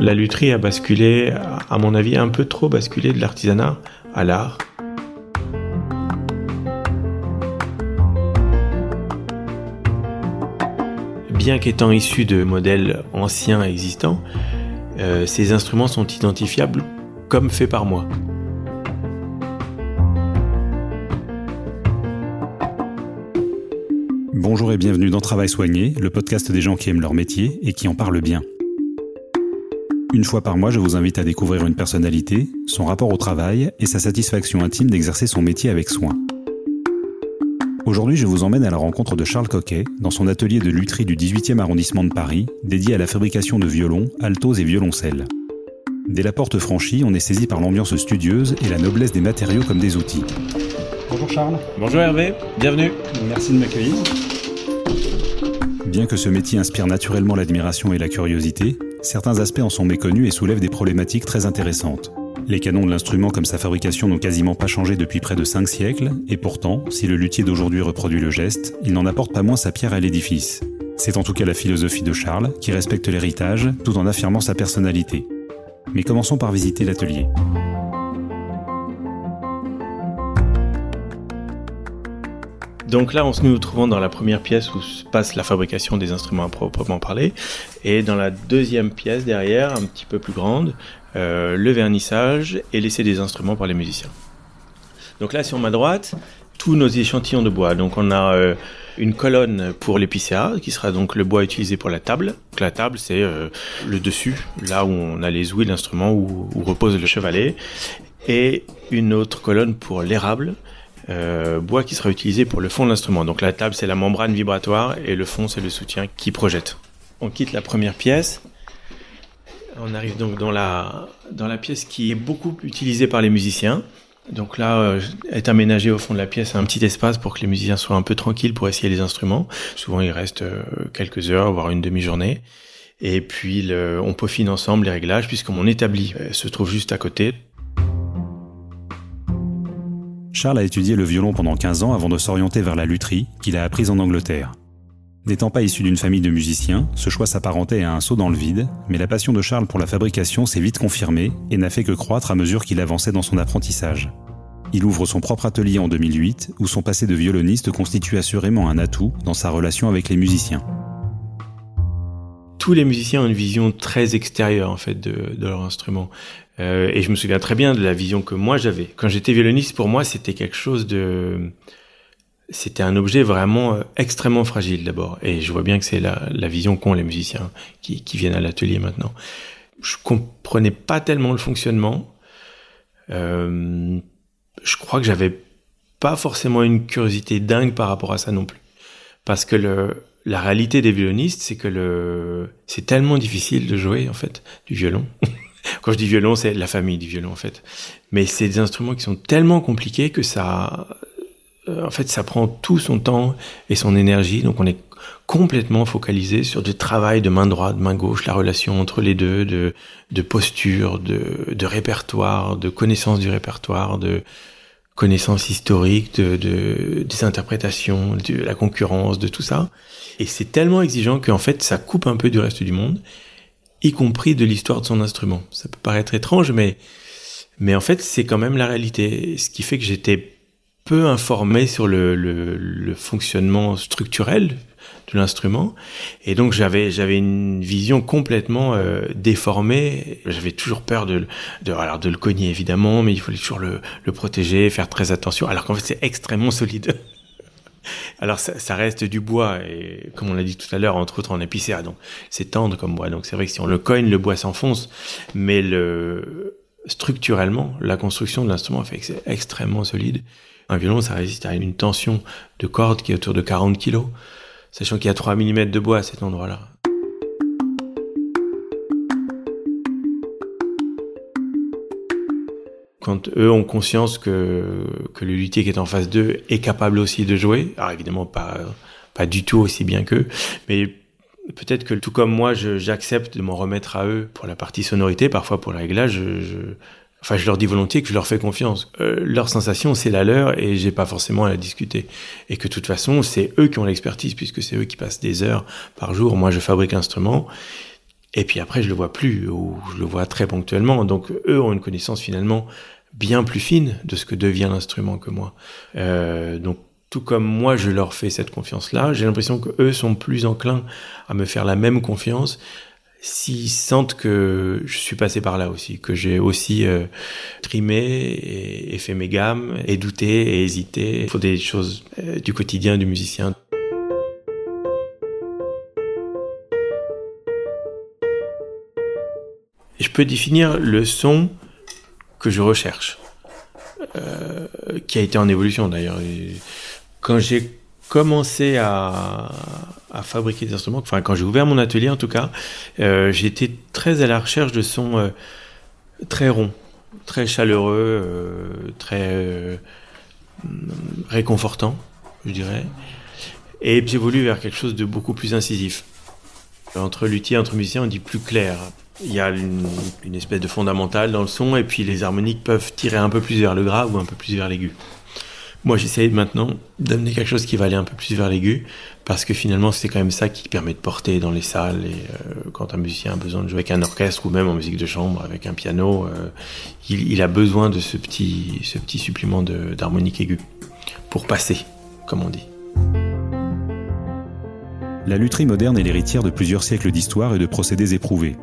La lutherie a basculé, à mon avis, un peu trop basculé de l'artisanat à l'art. Bien qu'étant issus de modèles anciens existants, euh, ces instruments sont identifiables comme faits par moi. Bonjour et bienvenue dans Travail Soigné, le podcast des gens qui aiment leur métier et qui en parlent bien. Une fois par mois, je vous invite à découvrir une personnalité, son rapport au travail et sa satisfaction intime d'exercer son métier avec soin. Aujourd'hui, je vous emmène à la rencontre de Charles Coquet dans son atelier de lutherie du 18e arrondissement de Paris, dédié à la fabrication de violons, altos et violoncelles. Dès la porte franchie, on est saisi par l'ambiance studieuse et la noblesse des matériaux comme des outils. Bonjour Charles. Bonjour Hervé, bienvenue. Merci de m'accueillir. Bien que ce métier inspire naturellement l'admiration et la curiosité, certains aspects en sont méconnus et soulèvent des problématiques très intéressantes. Les canons de l'instrument comme sa fabrication n'ont quasiment pas changé depuis près de 5 siècles, et pourtant, si le luthier d'aujourd'hui reproduit le geste, il n'en apporte pas moins sa pierre à l'édifice. C'est en tout cas la philosophie de Charles, qui respecte l'héritage tout en affirmant sa personnalité. Mais commençons par visiter l'atelier. Donc là, on se nous trouvons dans la première pièce où se passe la fabrication des instruments à proprement parler, et dans la deuxième pièce derrière, un petit peu plus grande, euh, le vernissage et l'essai des instruments par les musiciens. Donc là, sur ma droite, tous nos échantillons de bois. Donc on a euh, une colonne pour l'épicéa, qui sera donc le bois utilisé pour la table. Donc la table, c'est euh, le dessus, là où on a les ouïes l'instrument, où repose le chevalet. Et une autre colonne pour l'érable, euh, bois qui sera utilisé pour le fond de l'instrument. Donc la table, c'est la membrane vibratoire et le fond, c'est le soutien qui projette. On quitte la première pièce. On arrive donc dans la, dans la pièce qui est beaucoup utilisée par les musiciens. Donc là, euh, est aménagé au fond de la pièce un petit espace pour que les musiciens soient un peu tranquilles pour essayer les instruments. Souvent, il reste euh, quelques heures, voire une demi-journée. Et puis, on peaufine ensemble les réglages, puisque mon établi euh, se trouve juste à côté. Charles a étudié le violon pendant 15 ans avant de s'orienter vers la lutherie, qu'il a apprise en Angleterre. N'étant pas issu d'une famille de musiciens, ce choix s'apparentait à un saut dans le vide, mais la passion de Charles pour la fabrication s'est vite confirmée et n'a fait que croître à mesure qu'il avançait dans son apprentissage. Il ouvre son propre atelier en 2008, où son passé de violoniste constitue assurément un atout dans sa relation avec les musiciens. Tous les musiciens ont une vision très extérieure en fait de, de leur instrument. Euh, et je me souviens très bien de la vision que moi j'avais. Quand j'étais violoniste, pour moi, c'était quelque chose de... C'était un objet vraiment euh, extrêmement fragile d'abord. Et je vois bien que c'est la, la vision qu'ont les musiciens qui, qui viennent à l'atelier maintenant. Je comprenais pas tellement le fonctionnement. Euh, je crois que j'avais pas forcément une curiosité dingue par rapport à ça non plus. Parce que le, la réalité des violonistes, c'est que le, c'est tellement difficile de jouer, en fait, du violon. Quand je dis violon, c'est la famille du violon en fait. Mais c'est des instruments qui sont tellement compliqués que ça, euh, en fait, ça prend tout son temps et son énergie. Donc on est complètement focalisé sur du travail de main droite, main gauche, la relation entre les deux, de, de posture, de, de répertoire, de connaissance du répertoire, de connaissance historique, de, de, des interprétations, de la concurrence, de tout ça. Et c'est tellement exigeant qu'en fait, ça coupe un peu du reste du monde y compris de l'histoire de son instrument. Ça peut paraître étrange, mais, mais en fait, c'est quand même la réalité. Ce qui fait que j'étais peu informé sur le, le, le fonctionnement structurel de l'instrument et donc j'avais j'avais une vision complètement euh, déformée j'avais toujours peur de de alors de le cogner évidemment mais il fallait toujours le, le protéger faire très attention alors qu'en fait c'est extrêmement solide alors ça, reste du bois et comme on l'a dit tout à l'heure, entre autres en épicéa, donc c'est tendre comme bois. Donc c'est vrai que si on le cogne, le bois s'enfonce, mais le structurellement, la construction de l'instrument fait que c'est extrêmement solide. Un violon, ça résiste à une tension de corde qui est autour de 40 kg, sachant qu'il y a 3 mm de bois à cet endroit-là. Quand eux ont conscience que, que le luthier qui est en face d'eux est capable aussi de jouer, alors évidemment pas, pas du tout aussi bien qu'eux, mais peut-être que tout comme moi, j'accepte de m'en remettre à eux pour la partie sonorité, parfois pour le réglage, je, enfin je leur dis volontiers que je leur fais confiance. Euh, leur sensation, c'est la leur et j'ai pas forcément à la discuter. Et que de toute façon, c'est eux qui ont l'expertise puisque c'est eux qui passent des heures par jour. Moi, je fabrique l'instrument Et puis après, je le vois plus, ou je le vois très ponctuellement. Donc eux ont une connaissance finalement bien plus fine de ce que devient l'instrument que moi. Euh, donc tout comme moi, je leur fais cette confiance-là, j'ai l'impression que eux sont plus enclins à me faire la même confiance s'ils sentent que je suis passé par là aussi, que j'ai aussi euh, trimé et, fait mes gammes, et douté et hésité. Il faut des choses euh, du quotidien du musicien. je peux définir le son que je recherche, euh, qui a été en évolution d'ailleurs. Quand j'ai commencé à, fabriquer des instruments, enfin quand j'ai ouvert mon atelier en tout cas, euh, j'étais très à la recherche de sons euh, très ronds, très chaleureux, très réconfortants, je dirais. Et j'évolue vers quelque chose de beaucoup plus incisif. Entre luthier, entre musicien, on dit plus clair. Il y a une, espèce de fondamental dans le son, et puis les harmoniques peuvent tirer un peu plus vers le grave ou un peu plus vers l'aigu. Moi, j'essaye maintenant d'amener quelque chose qui va aller un peu plus vers l'aigu, parce que finalement, c'est quand même ça qui permet de porter dans les salles. Et euh, quand un musicien a besoin de jouer avec un orchestre ou même en musique de chambre avec un piano, euh, il, a besoin de ce petit, ce petit supplément d'harmonique aiguë pour passer, comme on dit. La lutherie moderne est l'héritière de plusieurs siècles d'histoire et de procédés éprouvés.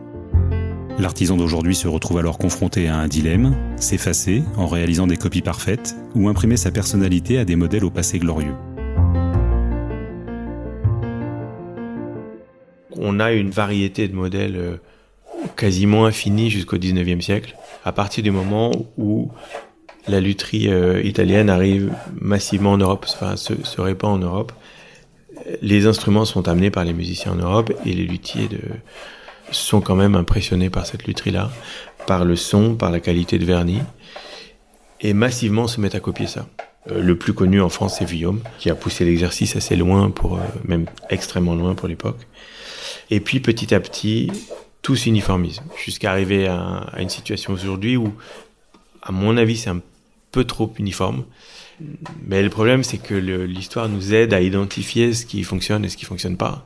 L'artisan d'aujourd'hui se retrouve alors confronté à un dilemme, s'effacer en réalisant des copies parfaites ou imprimer sa personnalité à des modèles au passé glorieux. On a une variété de modèles euh, quasiment infinie jusqu'au 19e siècle, à partir du moment où la lutherie euh, italienne arrive massivement en Europe, enfin se, se répand en Europe. Les instruments sont amenés par les musiciens en Europe et les luthiers de, sont quand même impressionnés par cette lutherie-là, par le son, par la qualité de vernis, et massivement se mettent à copier ça. Euh, le plus connu en France, c'est Guillaume, qui a poussé l'exercice assez loin, pour, euh, même extrêmement loin pour l'époque. Et puis petit à petit, tout s'uniformise, jusqu'à arriver à, à, une situation aujourd'hui où, à mon avis, c'est un peu trop uniforme. Mais le problème, c'est que l'histoire nous aide à identifier ce qui fonctionne et ce qui fonctionne pas.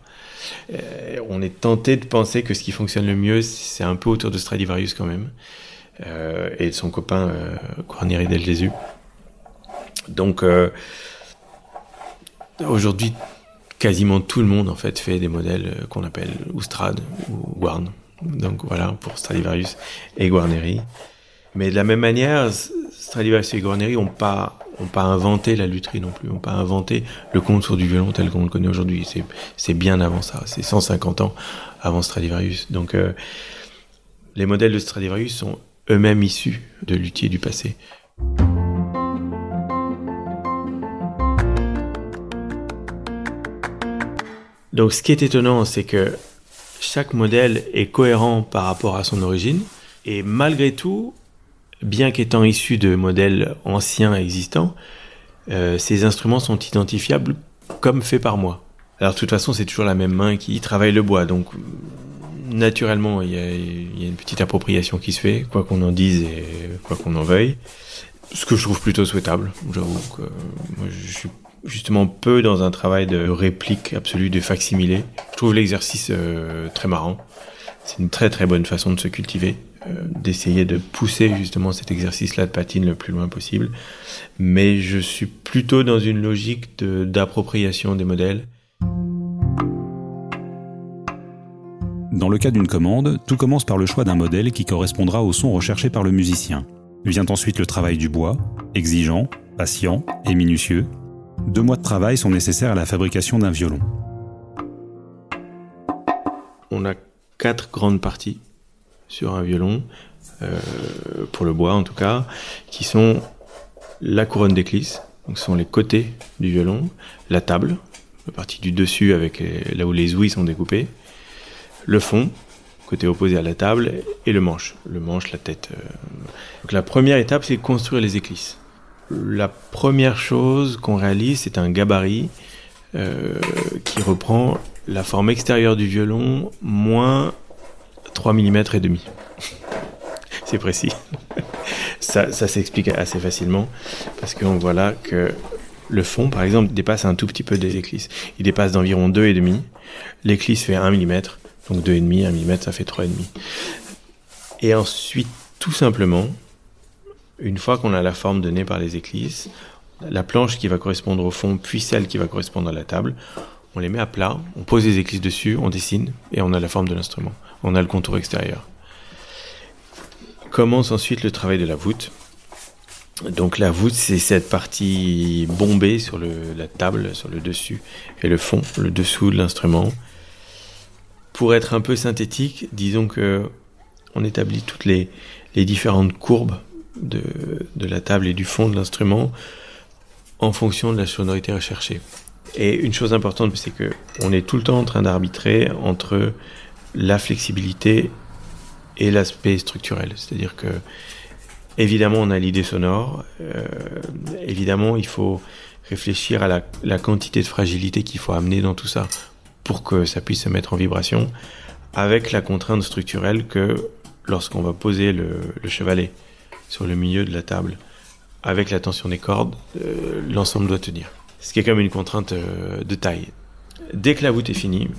Euh, on est tenté de penser que ce qui fonctionne le mieux, c'est un peu autour de Stradivarius quand même, euh, et de son copain euh, Guarneri del Gesù. Donc aujourd'hui, quasiment tout le monde en fait fait des modèles qu'on appelle ou Strad ou Guarn. Donc voilà pour Stradivarius et Guarneri. Mais de la même manière, Stradivarius et Guarneri n'ont pas n'ont pas inventé la lutherie non plus, n'ont pas inventé le contour du violon tel qu'on le connaît aujourd'hui. C'est bien avant ça, c'est 150 ans avant Stradivarius. Donc euh, les modèles de Stradivarius sont eux-mêmes issus de luthiers du passé. Donc ce qui est étonnant, c'est que chaque modèle est cohérent par rapport à son origine, et malgré tout, bien qu'étant issus de modèles anciens existants, euh, ces instruments sont identifiables comme faits par moi. Alors de toute façon, c'est toujours la même main qui travaille le bois, donc naturellement, il y, a, une petite appropriation qui se fait, quoi qu'on en dise et quoi qu'on en veuille. Ce que je trouve plutôt souhaitable. J'avoue que je suis justement peu dans un travail de réplique absolue, de facsimilé. Je trouve l'exercice euh, très marrant. C'est une très très bonne façon de se cultiver. Euh, d'essayer de pousser justement cet exercice-là de patine le plus loin possible. Mais je suis plutôt dans une logique d'appropriation des modèles. Dans le cas d'une commande, tout commence par le choix d'un modèle qui correspondra au son recherché par le musicien. Vient ensuite le travail du bois, exigeant, patient et minutieux. Deux mois de travail sont nécessaires à la fabrication d'un violon. On a quatre grandes parties sur un violon, euh, pour le bois en tout cas, qui sont la couronne d'éclisse, donc ce sont les côtés du violon, la table, la partie du dessus avec là où les ouïes sont découpées, le fond, côté opposé à la table, et le manche, le manche, la tête. Euh. Donc la première étape, c'est construire les éclisses. La première chose qu'on réalise, c'est un gabarit euh, qui reprend la forme extérieure du violon moins 3 mm et demi. C'est précis. ça, s'explique assez facilement parce qu'on voit là que le fond, par exemple, dépasse un tout petit peu des éclisses. Il dépasse d'environ 2,5. L'éclisse fait 1 mm. Donc 2,5, 1 mm, ça fait 3,5. Et ensuite, tout simplement, une fois qu'on a la forme donnée par les éclisses, la planche qui va correspondre au fond, puis celle qui va correspondre à la table, on les met à plat, on pose les éclisses dessus, on dessine, et on a la forme de l'instrument. On a le contour extérieur. Commence ensuite le travail de la voûte. Donc la voûte, c'est cette partie bombée sur la table, sur le dessus, et le fond, le dessous de l'instrument. Pour être un peu synthétique, disons que on établit toutes les, différentes courbes de, la table et du fond de l'instrument en fonction de la sonorité recherchée. Et une chose importante, c'est que on est tout le temps en train d'arbitrer entre la flexibilité et l'aspect structurel. C'est-à-dire que Évidemment, on a l'idée sonore. Euh, évidemment, il faut réfléchir à la, quantité de fragilité qu'il faut amener dans tout ça pour que ça puisse se mettre en vibration, avec la contrainte structurelle que lorsqu'on va poser le, chevalet sur le milieu de la table, avec la tension des cordes, euh, l'ensemble doit tenir. Ce qui est quand même une contrainte euh, de taille. Dès que la voûte est finie,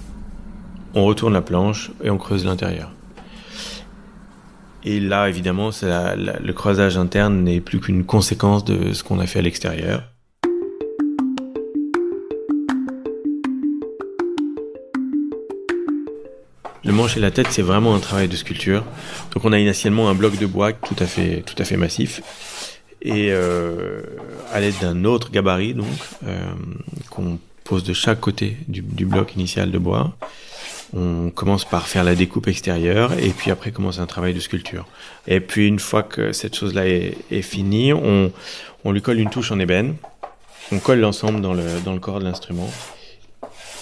on retourne la planche et on creuse l'intérieur. Et là, évidemment, le creusage interne n'est plus qu'une conséquence de ce qu'on a fait à l'extérieur. Le manche et la tête, c'est vraiment un travail de sculpture. Donc on a initialement un bloc de bois tout à fait, tout à fait massif. Et euh, à l'aide d'un autre gabarit, donc, euh, qu'on pose de chaque côté du, du bloc initial de bois, on commence par faire la découpe extérieure et puis après commence un travail de sculpture. Et puis une fois que cette chose-là est, finie, on, lui colle une touche en ébène, on colle l'ensemble dans le, dans le corps de l'instrument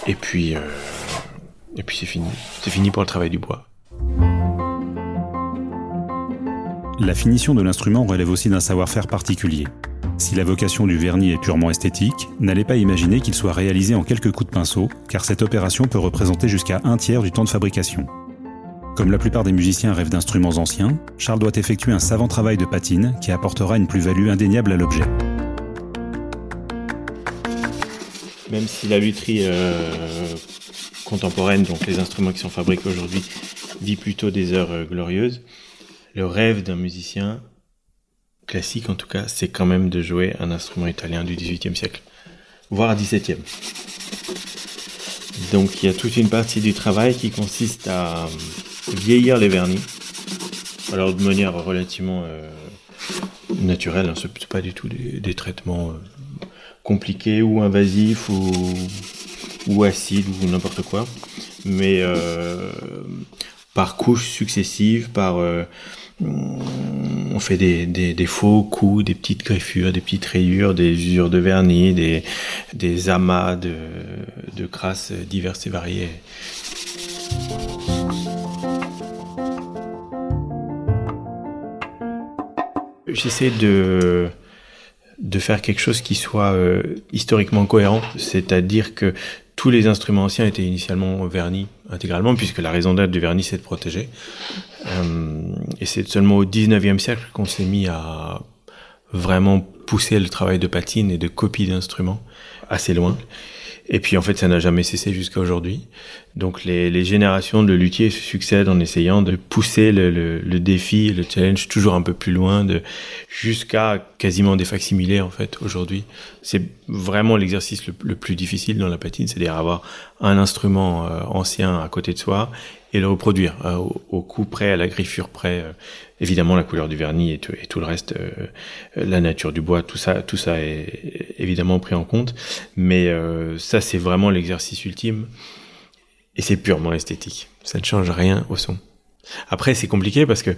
et puis, euh, et puis c'est fini. C'est fini pour le travail du bois. La finition de l'instrument relève aussi d'un savoir-faire particulier. Si la vocation du vernis est purement esthétique, n'allez pas imaginer qu'il soit réalisé en quelques coups de pinceau, car cette opération peut représenter jusqu'à un tiers du temps de fabrication. Comme la plupart des musiciens rêvent d'instruments anciens, Charles doit effectuer un savant travail de patine qui apportera une plus-value indéniable à l'objet. Même si la lutherie euh, contemporaine, donc les instruments qui sont fabriqués aujourd'hui, dit plutôt des heures euh, glorieuses, le rêve d'un musicien, classique en tout cas, c'est quand même de jouer un instrument italien du XVIIIe siècle, voire XVIIe. Donc il y a toute une partie du travail qui consiste à euh, vieillir les vernis, alors de manière relativement euh, naturelle, hein, ce n'est pas du tout des, traitements euh, compliqués ou invasifs ou, ou acides ou n'importe quoi, mais par couches successives, par on fait des, faux coups, des petites griffures, des petites rayures, des usures de vernis, des, amas de, de crasses diverses et variées. J'essaie de, de faire quelque chose qui soit euh, historiquement cohérent, c'est-à-dire que tous les instruments anciens étaient initialement vernis intégralement, puisque la raison d'être du vernis, c'est de protéger. Euh, et c'est seulement au 19e siècle qu'on s'est mis à vraiment pousser le travail de patine et de copie d'instruments assez loin. Et puis en fait, ça n'a jamais cessé jusqu'à aujourd'hui. Donc les, les, générations de luthiers se succèdent en essayant de pousser le, le, le défi, le challenge toujours un peu plus loin, de jusqu'à quasiment des facsimilés en fait aujourd'hui. C'est vraiment l'exercice le, le, plus difficile dans la patine, c'est-à-dire avoir un instrument euh, ancien à côté de soi et le reproduire euh, au, coup près, à la griffure près. Euh, évidemment, la couleur du vernis et tout, et tout le reste, euh, la nature du bois, tout ça, tout ça est évidemment pris en compte. Mais ça, c'est vraiment l'exercice ultime et c'est purement esthétique. Ça ne change rien au son. Après, c'est compliqué parce que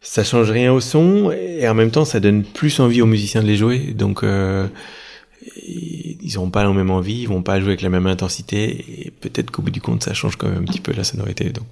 ça change rien au son et en même temps, ça donne plus envie aux musiciens de les jouer. Donc ils n'auront pas la même envie, ils vont pas jouer avec la même intensité, et peut-être qu'au bout du compte, ça change quand même un petit peu la sonorité. Donc.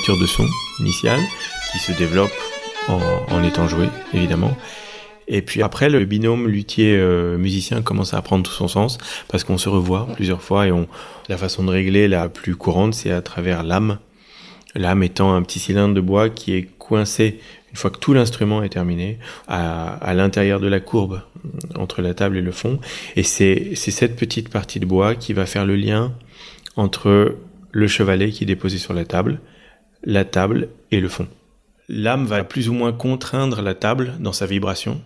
A une nature de son initiale qui se développe en, en étant joué, évidemment. Et puis après, le binôme luthier-musicien commence à prendre tout son sens parce qu'on se revoit plusieurs fois et la façon de régler la plus courante, c'est à travers l'âme. L'âme étant un petit cylindre de bois qui est coincé une fois que tout l'instrument est terminé à, à l'intérieur de la courbe entre la table et le fond. Et c'est cette petite partie de bois qui va faire le lien entre le chevalet qui est déposé sur la table, la table et le fond. L'âme va plus ou moins contraindre la table dans sa vibration.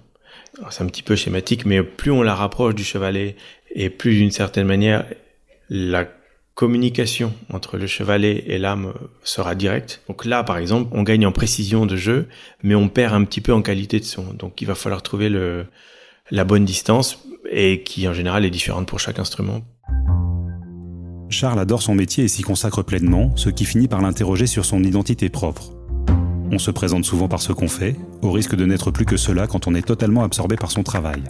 C'est un petit peu schématique, mais plus on la rapproche du chevalet et plus d'une certaine manière la communication entre le chevalet et l'âme sera directe. Donc là, par exemple, on gagne en précision de jeu, mais on perd un petit peu en qualité de son. Donc il va falloir trouver la bonne distance et qui en général est différente pour chaque instrument. Charles adore son métier et s'y consacre pleinement, ce qui finit par l'interroger sur son identité propre. On se présente souvent par ce qu'on fait, au risque de n'être plus que cela quand on est totalement absorbé par son travail.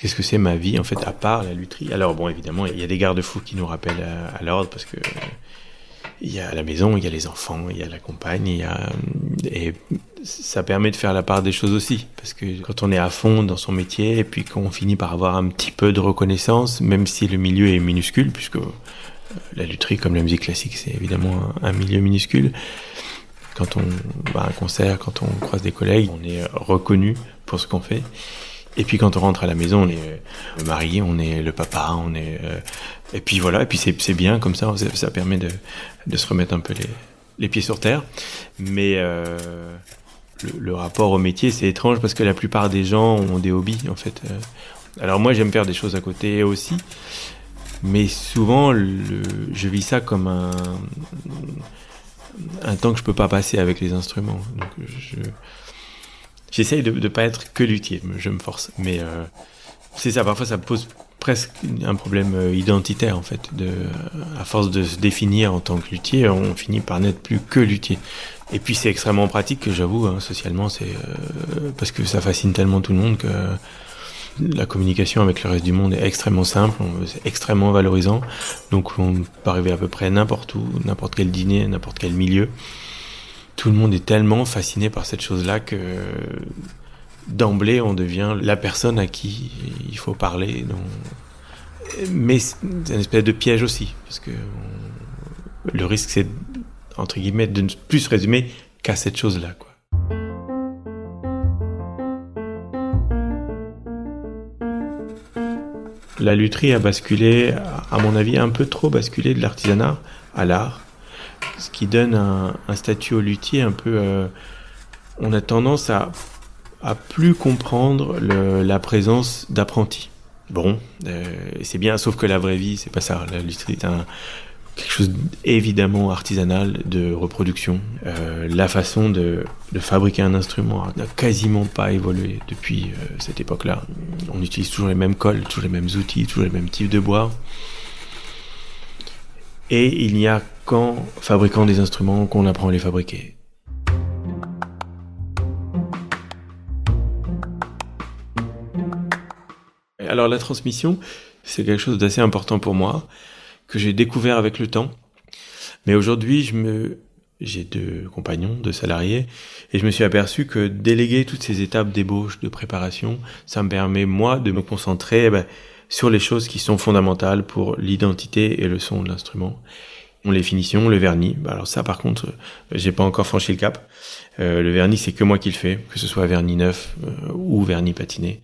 Qu'est-ce que c'est ma vie en fait à part la lutherie? Alors bon évidemment il y a des garde-fous qui nous rappellent à, à l'ordre parce que euh, il y a la maison, il y a les enfants, il y a la compagne, il y a et ça permet de faire la part des choses aussi parce que quand on est à fond dans son métier et puis qu'on finit par avoir un petit peu de reconnaissance même si le milieu est minuscule puisque euh, la lutherie comme la musique classique c'est évidemment un, milieu minuscule quand on va à un concert, quand on croise des collègues, on est reconnu pour ce qu'on fait. Et puis quand on rentre à la maison, on est le mari, on est le papa, on est euh, et puis voilà, et puis c'est bien comme ça, ça permet de de se remettre un peu les les pieds sur terre. Mais euh, le, rapport au métier, c'est étrange parce que la plupart des gens ont des hobbies en fait. Euh, Alors moi, j'aime faire des choses à côté aussi, mais souvent, je vis ça comme un un temps que je peux pas passer avec les instruments. Donc je j'essaye de ne pas être que luthier, je me force. Mais euh, c'est ça, parfois ça pose presque un problème euh, identitaire en fait. De, à force de se définir en tant que luthier, on finit par n'être plus que luthier. Et puis c'est extrêmement pratique, que j'avoue, hein, socialement, c'est euh, parce que ça fascine tellement tout le monde que la communication avec le reste du monde est extrêmement simple, c'est extrêmement valorisant. Donc on peut arriver à peu près n'importe où, n'importe quel dîner, n'importe quel milieu. Tout le monde est tellement fasciné par cette chose-là que d'emblée on devient la personne à qui il faut parler. Mais c'est une espèce de piège aussi, parce que le risque c'est entre guillemets de ne plus se résumer qu'à cette chose-là. La lutherie a basculé, à mon avis, un peu trop basculé de l'artisanat à l'art, ce qui donne un, statut au luthier un peu. euh, on a tendance à, plus comprendre la présence d'apprentis. Bon, euh, c'est bien, sauf que la vraie vie, c'est pas ça. La lutherie est un, quelque chose évidemment artisanal de reproduction. Euh, la façon de, fabriquer un instrument n'a quasiment pas évolué depuis cette époque-là. On utilise toujours les mêmes cols, toujours les mêmes outils, toujours les mêmes types de bois. Et il n'y a qu'en fabriquant des instruments qu'on apprend à les fabriquer. Alors la transmission, c'est quelque chose d'assez important pour moi, que j'ai découvert avec le temps. Mais aujourd'hui, j'ai deux compagnons, deux salariés, et je me suis aperçu que déléguer toutes ces étapes d'ébauche, de préparation, ça me permet moi de me concentrer eh ben, sur les choses qui sont fondamentales pour l'identité et le son de l'instrument. Les finitions, le vernis. Bah, alors ça, par contre, euh, j'ai pas encore franchi le cap. Euh, le vernis, c'est que moi qui le fais, que ce soit vernis neuf euh, ou vernis patiné.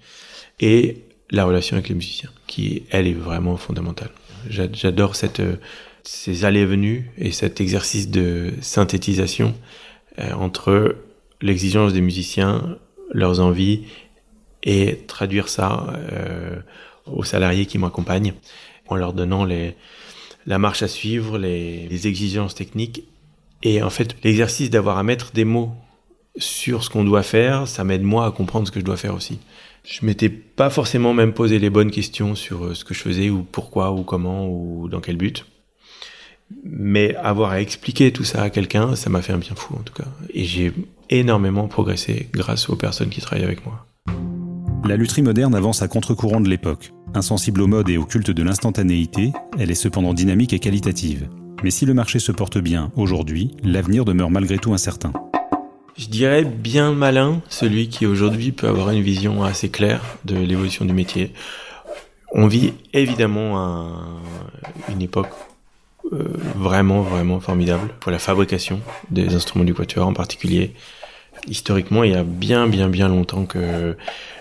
Et la relation avec les musiciens, qui elle est vraiment fondamentale. J'a- J'adore cette ces allées et venues et cet exercice de synthétisation entre l'exigence des musiciens, leurs envies et traduire ça aux salariés qui m'accompagnent en leur donnant les la marche à suivre, les, exigences techniques et en fait l'exercice d'avoir à mettre des mots sur ce qu'on doit faire, ça m'aide moi à comprendre ce que je dois faire aussi. Je m'étais pas forcément même posé les bonnes questions sur euh, ce que je faisais ou pourquoi ou comment ou dans quel but. Mais avoir à expliquer tout ça à quelqu'un, ça m'a fait un bien fou en tout cas. Et j'ai énormément progressé grâce aux personnes qui travaillent avec moi. La lutherie moderne avance à contre-courant de l'époque. Insensible au mode et au culte de l'instantanéité, elle est cependant dynamique et qualitative. Mais si le marché se porte bien aujourd'hui, l'avenir demeure malgré tout incertain. Je dirais bien malin celui qui aujourd'hui peut avoir une vision assez claire de l'évolution du métier. On vit évidemment une époque euh, vraiment vraiment formidable pour la fabrication des instruments du quatuor en particulier. Historiquement, il y a bien bien bien longtemps que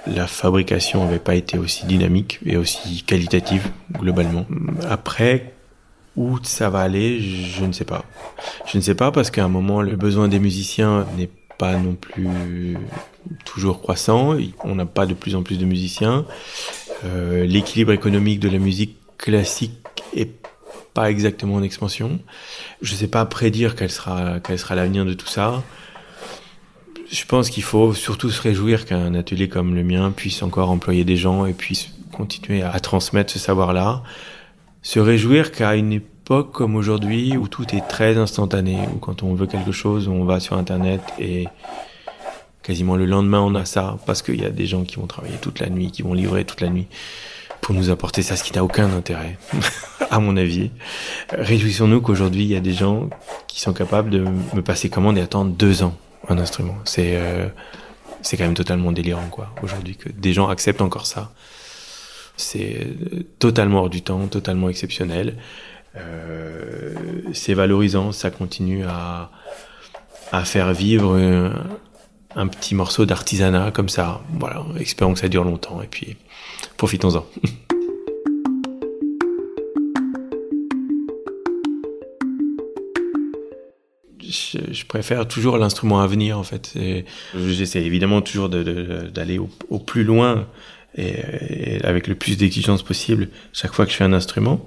la fabrication n'avait pas été aussi dynamique et aussi qualitative globalement. Après, où ça va aller, je ne sais pas. Je ne sais pas parce qu'à un moment, le besoin des musiciens n'est pas non plus toujours croissant. On n'a pas de plus en plus de musiciens. Euh, L'équilibre économique de la musique classique est pas exactement en expansion. Je ne sais pas prédire quel sera quel sera l'avenir de tout ça. Je pense qu'il faut surtout se réjouir qu'un atelier comme le mien puisse encore employer des gens et puisse continuer à transmettre ce savoir-là. Se réjouir qu'à une époque comme aujourd'hui où tout est très instantané, où quand on veut quelque chose, on va sur Internet et quasiment le lendemain on a ça parce qu'il y a des gens qui vont travailler toute la nuit, qui vont livrer toute la nuit pour nous apporter ça, ce qui n'a aucun intérêt, à mon avis. Réjouissons-nous qu'aujourd'hui il y a des gens qui sont capables de me passer commande et attendre deux ans un instrument. C'est euh, c'est quand même totalement délirant quoi. Aujourd'hui que des gens acceptent encore ça. C'est totalement hors du temps, totalement exceptionnel. Euh, c'est valorisant, ça continue à, à faire vivre un, petit morceau d'artisanat comme ça. Voilà, espérons que ça dure longtemps et puis profitons-en. je, préfère toujours l'instrument à venir en fait. J'essaie évidemment toujours d'aller au, plus loin et, avec le plus d'exigence possible chaque fois que je fais un instrument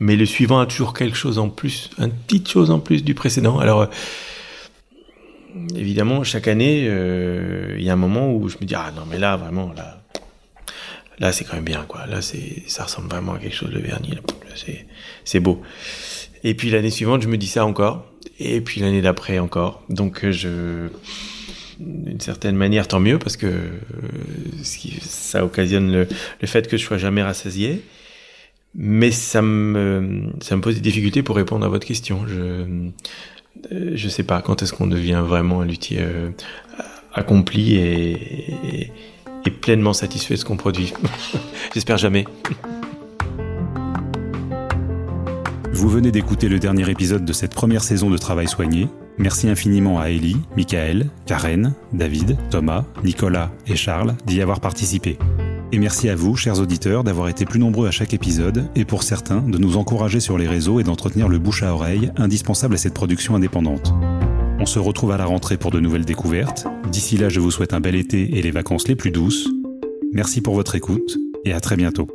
mais le suivant a toujours quelque chose en plus, une petite chose en plus du précédent. Alors, évidemment, chaque année, euh, il y a un moment où je me dis ah non mais là vraiment là, là c'est quand même bien quoi. Là c'est, ça ressemble vraiment à quelque chose de vernis. c'est beau. Et puis l'année suivante, je me dis ça encore. Et puis l'année d'après encore. Donc euh, je d'une certaine manière, tant mieux parce que ça occasionne le, le, fait que je sois jamais rassasié mais ça me, ça me pose des difficultés pour répondre à votre question. Je je sais pas quand est-ce qu'on devient vraiment un luthier euh, accompli et, et, pleinement satisfait de ce qu'on produit. J'espère jamais. Vous venez d'écouter le dernier épisode de cette première saison de Travail soigné. Merci infiniment à Ellie, Michael, Karen, David, Thomas, Nicolas et Charles d'y avoir participé. Et merci à vous, chers auditeurs, d'avoir été plus nombreux à chaque épisode et pour certains de nous encourager sur les réseaux et d'entretenir le bouche à oreille indispensable à cette production indépendante. On se retrouve à la rentrée pour de nouvelles découvertes. D'ici là, je vous souhaite un bel été et les vacances les plus douces. Merci pour votre écoute et à très bientôt.